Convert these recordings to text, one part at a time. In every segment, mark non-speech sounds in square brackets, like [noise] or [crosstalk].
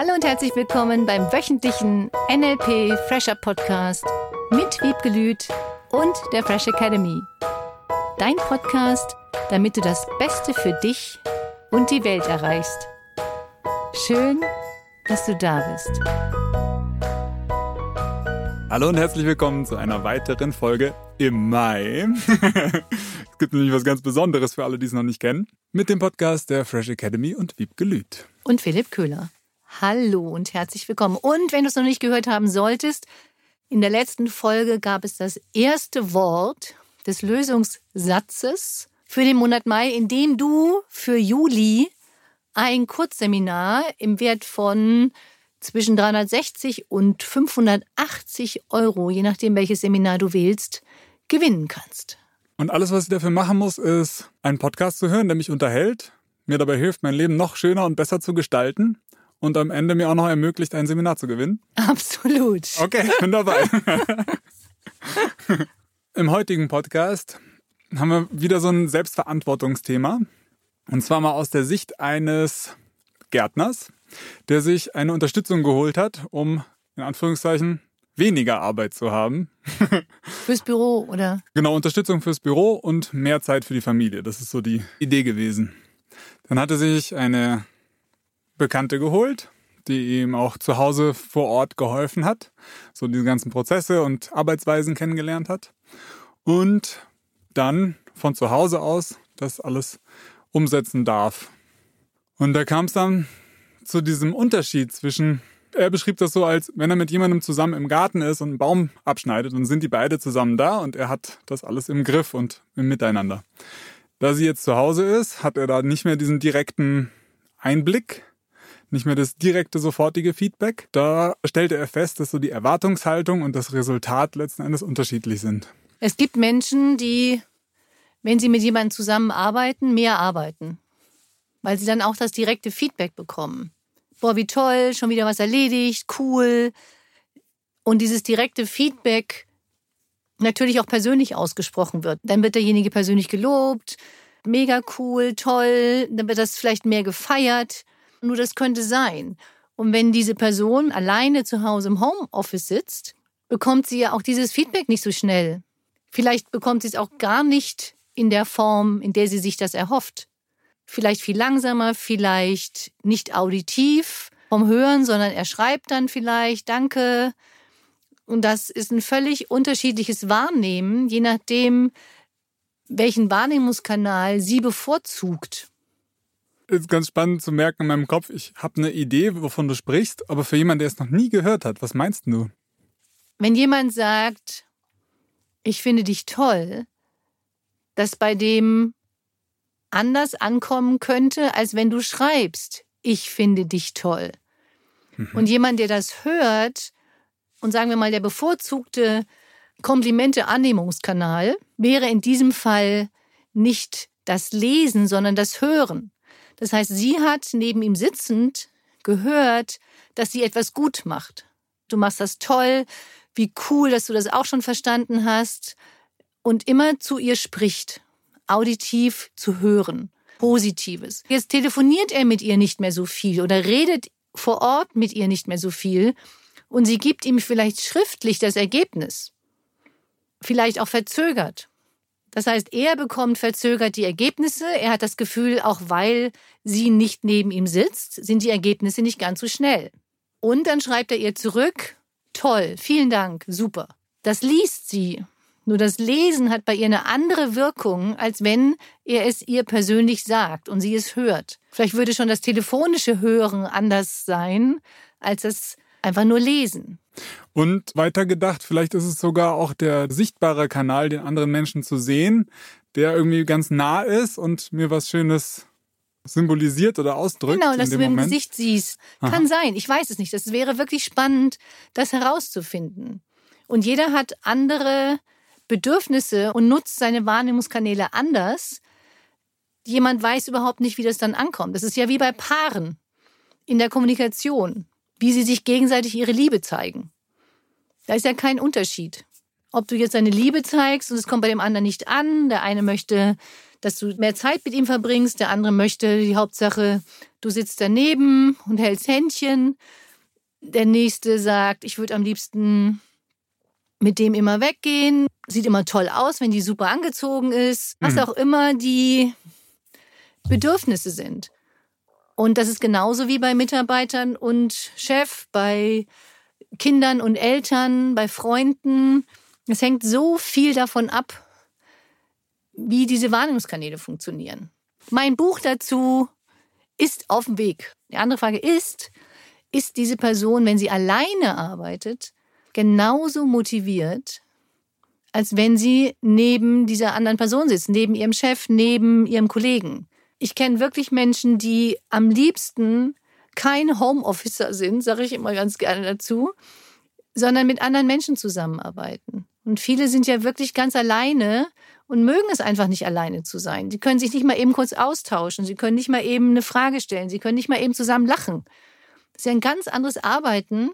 Hallo und herzlich willkommen beim wöchentlichen NLP Fresher Podcast mit Wiebgelüt und der Fresh Academy. Dein Podcast, damit du das Beste für dich und die Welt erreichst. Schön, dass du da bist. Hallo und herzlich willkommen zu einer weiteren Folge im Mai. [laughs] es gibt nämlich was ganz Besonderes für alle, die es noch nicht kennen. Mit dem Podcast der Fresh Academy und Wiebke Lüth. Und Philipp Köhler. Hallo und herzlich willkommen. Und wenn du es noch nicht gehört haben solltest, in der letzten Folge gab es das erste Wort des Lösungssatzes für den Monat Mai, in dem du für Juli ein Kurzseminar im Wert von zwischen 360 und 580 Euro, je nachdem welches Seminar du wählst, gewinnen kannst. Und alles, was ich dafür machen muss, ist einen Podcast zu hören, der mich unterhält, mir dabei hilft, mein Leben noch schöner und besser zu gestalten und am Ende mir auch noch ermöglicht, ein Seminar zu gewinnen. Absolut. Okay, bin dabei. [laughs] Im heutigen Podcast haben wir wieder so ein Selbstverantwortungsthema. Und zwar mal aus der Sicht eines Gärtners, der sich eine Unterstützung geholt hat, um in Anführungszeichen weniger Arbeit zu haben. [laughs] Fürs Büro, oder? Genau, Unterstützung fürs Büro und mehr Zeit für die Familie. Das ist so die Idee gewesen. Dann hatte sich eine Bekannte geholt, die ihm auch zu Hause vor Ort geholfen hat, so diese ganzen Prozesse und Arbeitsweisen kennengelernt hat. Und dann von zu Hause aus das alles umsetzen darf. Und da kam es dann zu diesem Unterschied zwischen, er beschrieb das so, als wenn er mit jemandem zusammen im Garten ist und einen Baum abschneidet, dann sind die beide zusammen da und er hat das alles im Griff und im Miteinander. Da sie jetzt zu Hause ist, hat er da nicht mehr diesen direkten Einblick, nicht mehr das direkte, sofortige Feedback. Da stellte er fest, dass so die Erwartungshaltung und das Resultat letzten Endes unterschiedlich sind. Es gibt Menschen, die, wenn sie mit jemandem zusammenarbeiten, mehr arbeiten, weil sie dann auch das direkte Feedback bekommen. Boah, wie toll, schon wieder was erledigt, cool. Und dieses direkte Feedback natürlich auch persönlich ausgesprochen wird. Dann wird derjenige persönlich gelobt, mega cool, toll, dann wird das vielleicht mehr gefeiert. Nur das könnte sein. Und wenn diese Person alleine zu Hause im Homeoffice sitzt, bekommt sie ja auch dieses Feedback nicht so schnell. Vielleicht bekommt sie es auch gar nicht in der Form, in der sie sich das erhofft. Vielleicht viel langsamer, vielleicht nicht auditiv vom Hören, sondern er schreibt dann vielleicht Danke. Und das ist ein völlig unterschiedliches Wahrnehmen, je nachdem, welchen Wahrnehmungskanal sie bevorzugt ist ganz spannend zu merken in meinem Kopf, ich habe eine Idee, wovon du sprichst, aber für jemanden, der es noch nie gehört hat, was meinst du? Wenn jemand sagt, ich finde dich toll, dass bei dem anders ankommen könnte, als wenn du schreibst, ich finde dich toll. Mhm. Und jemand, der das hört und sagen wir mal der bevorzugte Komplimente-Annehmungskanal, wäre in diesem Fall nicht das Lesen, sondern das Hören. Das heißt, sie hat neben ihm sitzend gehört, dass sie etwas gut macht. Du machst das toll, wie cool, dass du das auch schon verstanden hast und immer zu ihr spricht, auditiv zu hören, positives. Jetzt telefoniert er mit ihr nicht mehr so viel oder redet vor Ort mit ihr nicht mehr so viel und sie gibt ihm vielleicht schriftlich das Ergebnis, vielleicht auch verzögert. Das heißt, er bekommt verzögert die Ergebnisse. Er hat das Gefühl, auch weil sie nicht neben ihm sitzt, sind die Ergebnisse nicht ganz so schnell. Und dann schreibt er ihr zurück, toll, vielen Dank, super. Das liest sie. Nur das Lesen hat bei ihr eine andere Wirkung, als wenn er es ihr persönlich sagt und sie es hört. Vielleicht würde schon das telefonische Hören anders sein, als das einfach nur Lesen. Und weitergedacht, vielleicht ist es sogar auch der sichtbare Kanal, den anderen Menschen zu sehen, der irgendwie ganz nah ist und mir was Schönes symbolisiert oder ausdrückt. Genau, dass du Moment. Gesicht siehst. Kann Aha. sein, ich weiß es nicht. Das wäre wirklich spannend, das herauszufinden. Und jeder hat andere Bedürfnisse und nutzt seine Wahrnehmungskanäle anders. Jemand weiß überhaupt nicht, wie das dann ankommt. Das ist ja wie bei Paaren in der Kommunikation wie sie sich gegenseitig ihre Liebe zeigen. Da ist ja kein Unterschied. Ob du jetzt deine Liebe zeigst und es kommt bei dem anderen nicht an. Der eine möchte, dass du mehr Zeit mit ihm verbringst. Der andere möchte die Hauptsache, du sitzt daneben und hältst Händchen. Der nächste sagt, ich würde am liebsten mit dem immer weggehen. Sieht immer toll aus, wenn die super angezogen ist. Was mhm. auch immer die Bedürfnisse sind. Und das ist genauso wie bei Mitarbeitern und Chef, bei Kindern und Eltern, bei Freunden. Es hängt so viel davon ab, wie diese Wahrnehmungskanäle funktionieren. Mein Buch dazu ist auf dem Weg. Die andere Frage ist, ist diese Person, wenn sie alleine arbeitet, genauso motiviert, als wenn sie neben dieser anderen Person sitzt, neben ihrem Chef, neben ihrem Kollegen. Ich kenne wirklich Menschen, die am liebsten kein Homeofficer sind, sage ich immer ganz gerne dazu, sondern mit anderen Menschen zusammenarbeiten. Und viele sind ja wirklich ganz alleine und mögen es einfach nicht alleine zu sein. Sie können sich nicht mal eben kurz austauschen, sie können nicht mal eben eine Frage stellen, sie können nicht mal eben zusammen lachen. Das ist ja ein ganz anderes Arbeiten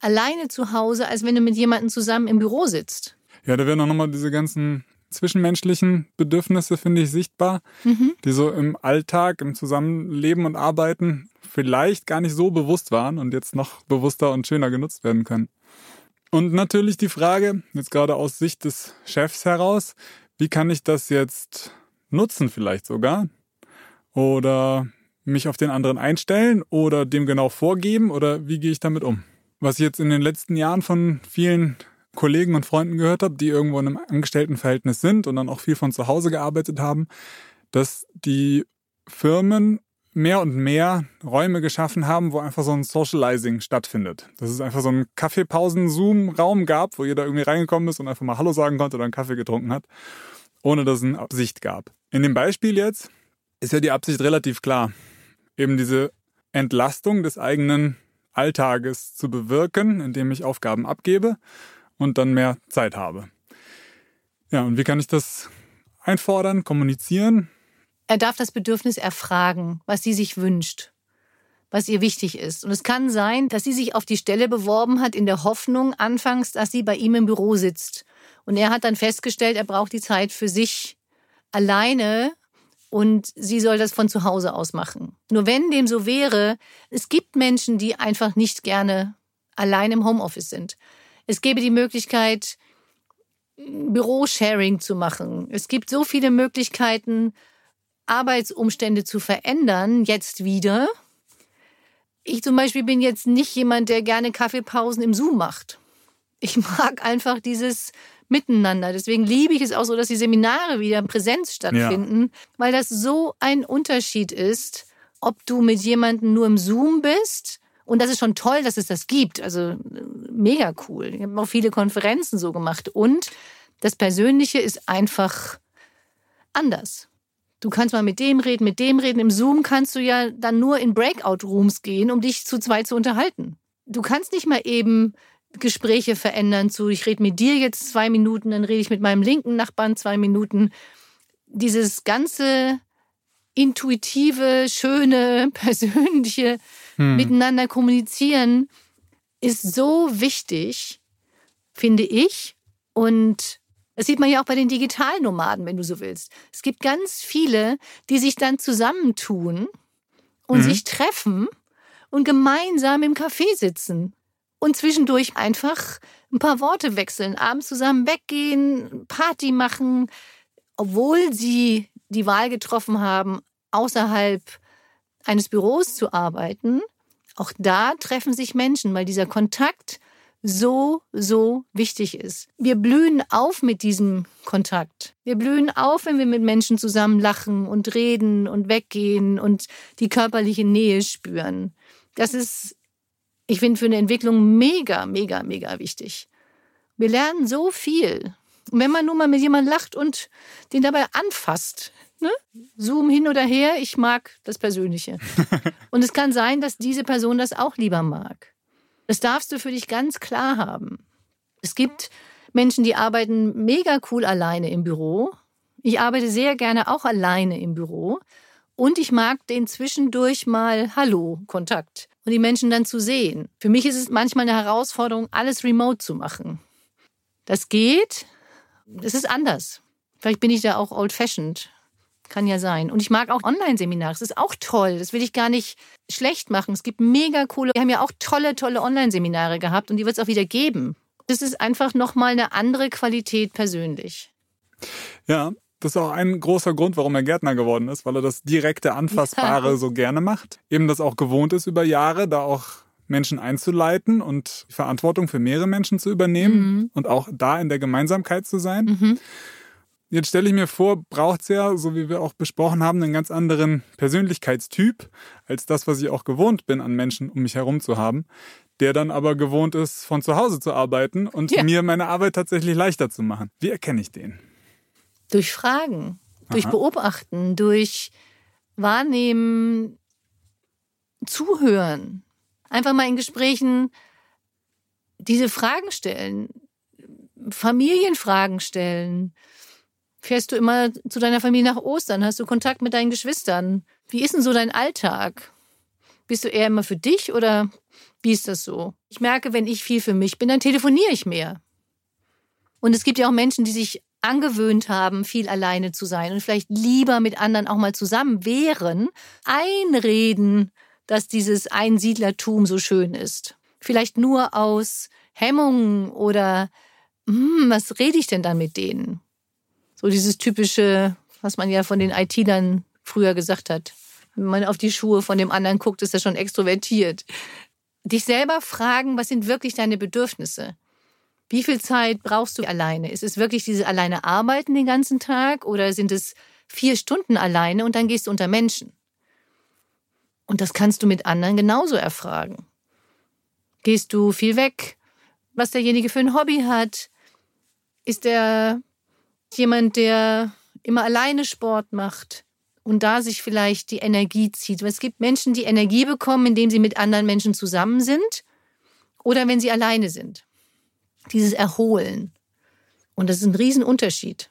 alleine zu Hause, als wenn du mit jemandem zusammen im Büro sitzt. Ja, da werden auch nochmal diese ganzen zwischenmenschlichen Bedürfnisse, finde ich, sichtbar, mhm. die so im Alltag, im Zusammenleben und Arbeiten vielleicht gar nicht so bewusst waren und jetzt noch bewusster und schöner genutzt werden können. Und natürlich die Frage, jetzt gerade aus Sicht des Chefs heraus, wie kann ich das jetzt nutzen vielleicht sogar? Oder mich auf den anderen einstellen oder dem genau vorgeben oder wie gehe ich damit um? Was ich jetzt in den letzten Jahren von vielen Kollegen und Freunden gehört habe, die irgendwo in einem Angestelltenverhältnis sind und dann auch viel von zu Hause gearbeitet haben, dass die Firmen mehr und mehr Räume geschaffen haben, wo einfach so ein Socializing stattfindet. Dass es einfach so einen Kaffeepausen-Zoom-Raum gab, wo jeder irgendwie reingekommen ist und einfach mal Hallo sagen konnte oder einen Kaffee getrunken hat, ohne dass es eine Absicht gab. In dem Beispiel jetzt ist ja die Absicht relativ klar. Eben diese Entlastung des eigenen Alltages zu bewirken, indem ich Aufgaben abgebe und dann mehr Zeit habe. Ja, und wie kann ich das einfordern, kommunizieren? Er darf das Bedürfnis erfragen, was sie sich wünscht, was ihr wichtig ist. Und es kann sein, dass sie sich auf die Stelle beworben hat in der Hoffnung anfangs, dass sie bei ihm im Büro sitzt. Und er hat dann festgestellt, er braucht die Zeit für sich alleine und sie soll das von zu Hause aus machen. Nur wenn dem so wäre, es gibt Menschen, die einfach nicht gerne allein im Homeoffice sind. Es gäbe die Möglichkeit, Bürosharing zu machen. Es gibt so viele Möglichkeiten, Arbeitsumstände zu verändern, jetzt wieder. Ich zum Beispiel bin jetzt nicht jemand, der gerne Kaffeepausen im Zoom macht. Ich mag einfach dieses Miteinander. Deswegen liebe ich es auch so, dass die Seminare wieder in Präsenz stattfinden, ja. weil das so ein Unterschied ist, ob du mit jemandem nur im Zoom bist. Und das ist schon toll, dass es das gibt. Also mega cool. Ich habe auch viele Konferenzen so gemacht. Und das Persönliche ist einfach anders. Du kannst mal mit dem reden, mit dem reden. Im Zoom kannst du ja dann nur in Breakout-Rooms gehen, um dich zu zweit zu unterhalten. Du kannst nicht mal eben Gespräche verändern zu, ich rede mit dir jetzt zwei Minuten, dann rede ich mit meinem linken Nachbarn zwei Minuten. Dieses ganze intuitive, schöne, [laughs] persönliche hm. Miteinander kommunizieren ist so wichtig, finde ich. Und das sieht man ja auch bei den Digitalnomaden, wenn du so willst. Es gibt ganz viele, die sich dann zusammentun und mhm. sich treffen und gemeinsam im Café sitzen und zwischendurch einfach ein paar Worte wechseln, abends zusammen weggehen, Party machen, obwohl sie die Wahl getroffen haben, außerhalb eines Büros zu arbeiten. Auch da treffen sich Menschen, weil dieser Kontakt so, so wichtig ist. Wir blühen auf mit diesem Kontakt. Wir blühen auf, wenn wir mit Menschen zusammen lachen und reden und weggehen und die körperliche Nähe spüren. Das ist, ich finde, für eine Entwicklung mega, mega, mega wichtig. Wir lernen so viel. Und wenn man nur mal mit jemandem lacht und den dabei anfasst, ne? Zoom hin oder her, ich mag das Persönliche. [laughs] und es kann sein, dass diese Person das auch lieber mag. Das darfst du für dich ganz klar haben. Es gibt Menschen, die arbeiten mega cool alleine im Büro. Ich arbeite sehr gerne auch alleine im Büro. Und ich mag den zwischendurch mal Hallo-Kontakt und die Menschen dann zu sehen. Für mich ist es manchmal eine Herausforderung, alles remote zu machen. Das geht. Es ist anders. Vielleicht bin ich da auch old-fashioned. Kann ja sein. Und ich mag auch Online-Seminare. Das ist auch toll. Das will ich gar nicht schlecht machen. Es gibt mega coole, wir haben ja auch tolle, tolle Online-Seminare gehabt und die wird es auch wieder geben. Das ist einfach nochmal eine andere Qualität persönlich. Ja, das ist auch ein großer Grund, warum er Gärtner geworden ist, weil er das direkte, anfassbare ja. so gerne macht. Eben das auch gewohnt ist über Jahre, da auch Menschen einzuleiten und Verantwortung für mehrere Menschen zu übernehmen mhm. und auch da in der Gemeinsamkeit zu sein. Mhm. Jetzt stelle ich mir vor, braucht es ja, so wie wir auch besprochen haben, einen ganz anderen Persönlichkeitstyp als das, was ich auch gewohnt bin an Menschen um mich herum zu haben, der dann aber gewohnt ist, von zu Hause zu arbeiten und ja. mir meine Arbeit tatsächlich leichter zu machen. Wie erkenne ich den? Durch Fragen, Aha. durch Beobachten, durch Wahrnehmen, Zuhören. Einfach mal in Gesprächen diese Fragen stellen, Familienfragen stellen. Fährst du immer zu deiner Familie nach Ostern? Hast du Kontakt mit deinen Geschwistern? Wie ist denn so dein Alltag? Bist du eher immer für dich oder wie ist das so? Ich merke, wenn ich viel für mich bin, dann telefoniere ich mehr. Und es gibt ja auch Menschen, die sich angewöhnt haben, viel alleine zu sein und vielleicht lieber mit anderen auch mal zusammen wären, einreden, dass dieses Einsiedlertum so schön ist. Vielleicht nur aus Hemmungen oder hm, was rede ich denn dann mit denen? So dieses typische, was man ja von den IT-Lern früher gesagt hat. Wenn man auf die Schuhe von dem anderen guckt, ist er schon extrovertiert. Dich selber fragen, was sind wirklich deine Bedürfnisse? Wie viel Zeit brauchst du alleine? Ist es wirklich diese alleine arbeiten den ganzen Tag oder sind es vier Stunden alleine und dann gehst du unter Menschen? Und das kannst du mit anderen genauso erfragen. Gehst du viel weg? Was derjenige für ein Hobby hat? Ist er jemand, der immer alleine Sport macht und da sich vielleicht die Energie zieht? es gibt Menschen, die Energie bekommen, indem sie mit anderen Menschen zusammen sind oder wenn sie alleine sind dieses Erholen. Und das ist ein Riesenunterschied.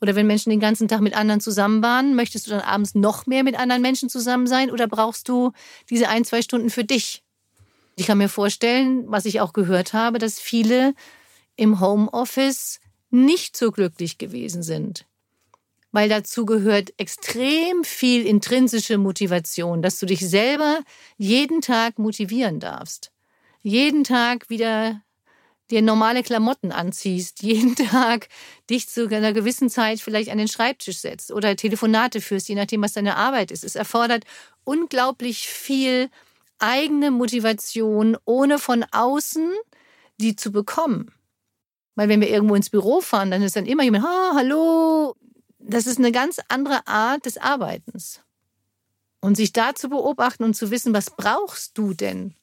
Oder wenn Menschen den ganzen Tag mit anderen zusammen waren, möchtest du dann abends noch mehr mit anderen Menschen zusammen sein oder brauchst du diese ein, zwei Stunden für dich? Ich kann mir vorstellen, was ich auch gehört habe, dass viele im Homeoffice nicht so glücklich gewesen sind. Weil dazu gehört extrem viel intrinsische Motivation, dass du dich selber jeden Tag motivieren darfst. Jeden Tag wieder dir normale Klamotten anziehst, [laughs] jeden Tag dich zu einer gewissen Zeit vielleicht an den Schreibtisch setzt oder Telefonate führst, je nachdem, was deine Arbeit ist. Es erfordert unglaublich viel eigene Motivation, ohne von außen die zu bekommen. Weil wenn wir irgendwo ins Büro fahren, dann ist dann immer jemand, oh, hallo. Das ist eine ganz andere Art des Arbeitens. Und sich da zu beobachten und zu wissen, was brauchst du denn?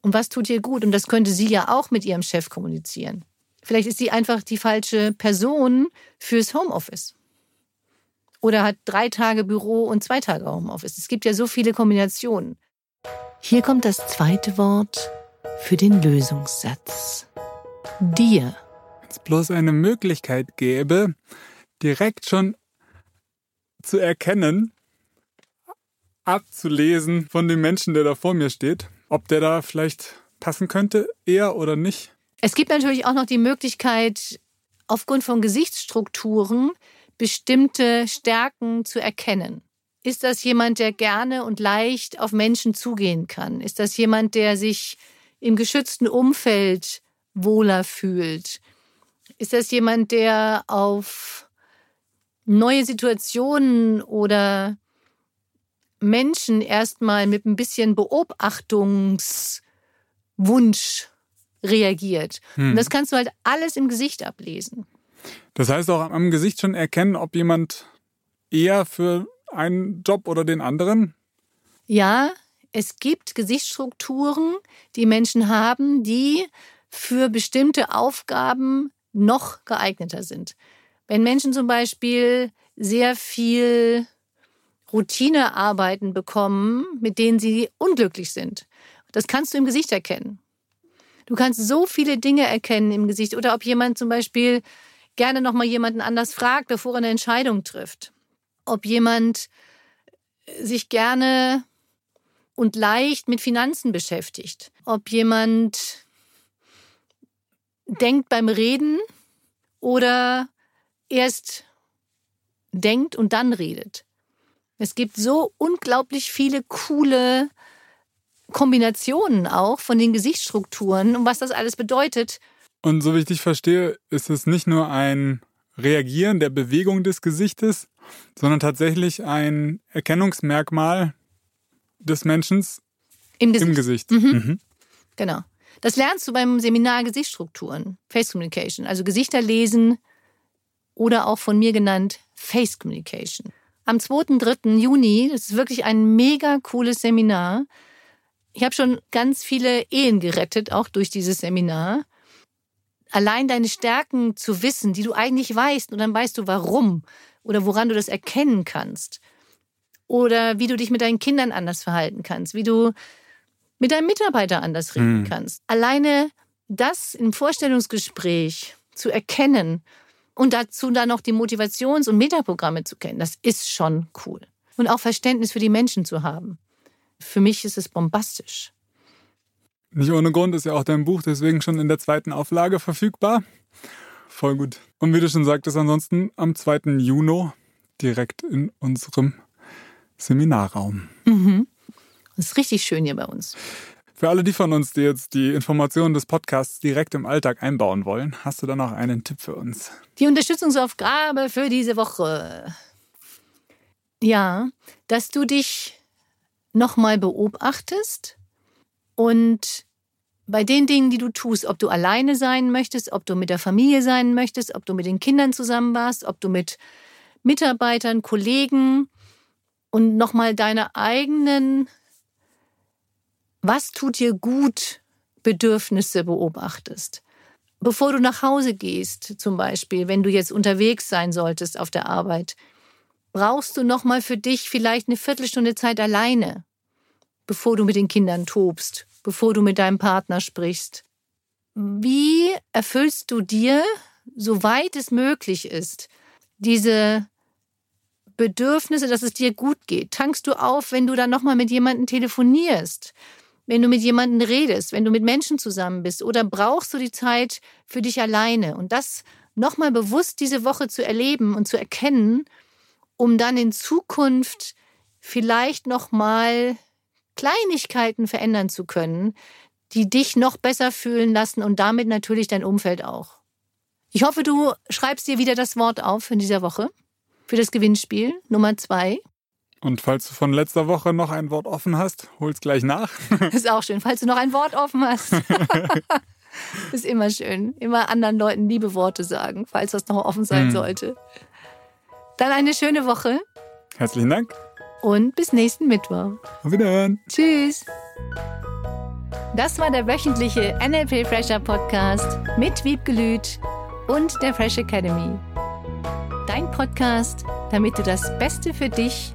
Und was tut ihr gut? Und das könnte sie ja auch mit ihrem Chef kommunizieren. Vielleicht ist sie einfach die falsche Person fürs Homeoffice. Oder hat drei Tage Büro und zwei Tage Homeoffice. Es gibt ja so viele Kombinationen. Hier kommt das zweite Wort für den Lösungssatz. Dir. Wenn es bloß eine Möglichkeit gäbe, direkt schon zu erkennen, abzulesen von dem Menschen, der da vor mir steht, ob der da vielleicht passen könnte, eher oder nicht? Es gibt natürlich auch noch die Möglichkeit, aufgrund von Gesichtsstrukturen bestimmte Stärken zu erkennen. Ist das jemand, der gerne und leicht auf Menschen zugehen kann? Ist das jemand, der sich im geschützten Umfeld wohler fühlt? Ist das jemand, der auf neue Situationen oder Menschen erstmal mit ein bisschen Beobachtungswunsch reagiert. Hm. Und das kannst du halt alles im Gesicht ablesen. Das heißt auch am Gesicht schon erkennen, ob jemand eher für einen Job oder den anderen? Ja, es gibt Gesichtsstrukturen, die Menschen haben, die für bestimmte Aufgaben noch geeigneter sind. Wenn Menschen zum Beispiel sehr viel Routinearbeiten bekommen, mit denen sie unglücklich sind. Das kannst du im Gesicht erkennen. Du kannst so viele Dinge erkennen im Gesicht. Oder ob jemand zum Beispiel gerne nochmal jemanden anders fragt, bevor er eine Entscheidung trifft. Ob jemand sich gerne und leicht mit Finanzen beschäftigt. Ob jemand denkt beim Reden oder erst denkt und dann redet. Es gibt so unglaublich viele coole Kombinationen auch von den Gesichtsstrukturen und was das alles bedeutet. Und so wie ich dich verstehe, ist es nicht nur ein Reagieren der Bewegung des Gesichtes, sondern tatsächlich ein Erkennungsmerkmal des Menschen im Gesicht. Im Gesicht. Mhm. Mhm. Genau. Das lernst du beim Seminar Gesichtsstrukturen, Face Communication, also Gesichter lesen oder auch von mir genannt Face Communication. Am 2. 3. Juni, das ist wirklich ein mega cooles Seminar. Ich habe schon ganz viele Ehen gerettet, auch durch dieses Seminar allein deine Stärken zu wissen, die du eigentlich weißt, und dann weißt du warum oder woran du das erkennen kannst. Oder wie du dich mit deinen Kindern anders verhalten kannst, wie du mit deinem Mitarbeiter anders reden mhm. kannst. Alleine das im Vorstellungsgespräch zu erkennen und dazu dann noch die Motivations- und Metaprogramme zu kennen, das ist schon cool. Und auch Verständnis für die Menschen zu haben. Für mich ist es bombastisch. Nicht ohne Grund ist ja auch dein Buch deswegen schon in der zweiten Auflage verfügbar. Voll gut. Und wie du schon sagtest, ansonsten am 2. Juni direkt in unserem Seminarraum. Mhm. Das ist richtig schön hier bei uns. Für alle die von uns, die jetzt die Informationen des Podcasts direkt im Alltag einbauen wollen, hast du da noch einen Tipp für uns? Die Unterstützungsaufgabe für diese Woche. Ja, dass du dich nochmal beobachtest und bei den Dingen, die du tust, ob du alleine sein möchtest, ob du mit der Familie sein möchtest, ob du mit den Kindern zusammen warst, ob du mit Mitarbeitern, Kollegen und nochmal deine eigenen, was tut dir gut, Bedürfnisse beobachtest. Bevor du nach Hause gehst, zum Beispiel, wenn du jetzt unterwegs sein solltest auf der Arbeit, brauchst du nochmal für dich vielleicht eine Viertelstunde Zeit alleine bevor du mit den Kindern tobst, bevor du mit deinem Partner sprichst. Wie erfüllst du dir, soweit es möglich ist, diese Bedürfnisse, dass es dir gut geht? Tankst du auf, wenn du dann nochmal mit jemandem telefonierst? Wenn du mit jemandem redest, wenn du mit Menschen zusammen bist? Oder brauchst du die Zeit für dich alleine? Und das nochmal bewusst diese Woche zu erleben und zu erkennen, um dann in Zukunft vielleicht nochmal Kleinigkeiten verändern zu können, die dich noch besser fühlen lassen und damit natürlich dein Umfeld auch. Ich hoffe, du schreibst dir wieder das Wort auf in dieser Woche für das Gewinnspiel Nummer zwei. Und falls du von letzter Woche noch ein Wort offen hast, hol's gleich nach. [laughs] Ist auch schön, falls du noch ein Wort offen hast. [laughs] Ist immer schön. Immer anderen Leuten liebe Worte sagen, falls das noch offen sein hm. sollte. Dann eine schöne Woche. Herzlichen Dank und bis nächsten Mittwoch. Auf Wiederhören. Tschüss. Das war der wöchentliche NLP Fresher Podcast mit Wiebgelüt und der Fresh Academy. Dein Podcast, damit du das Beste für dich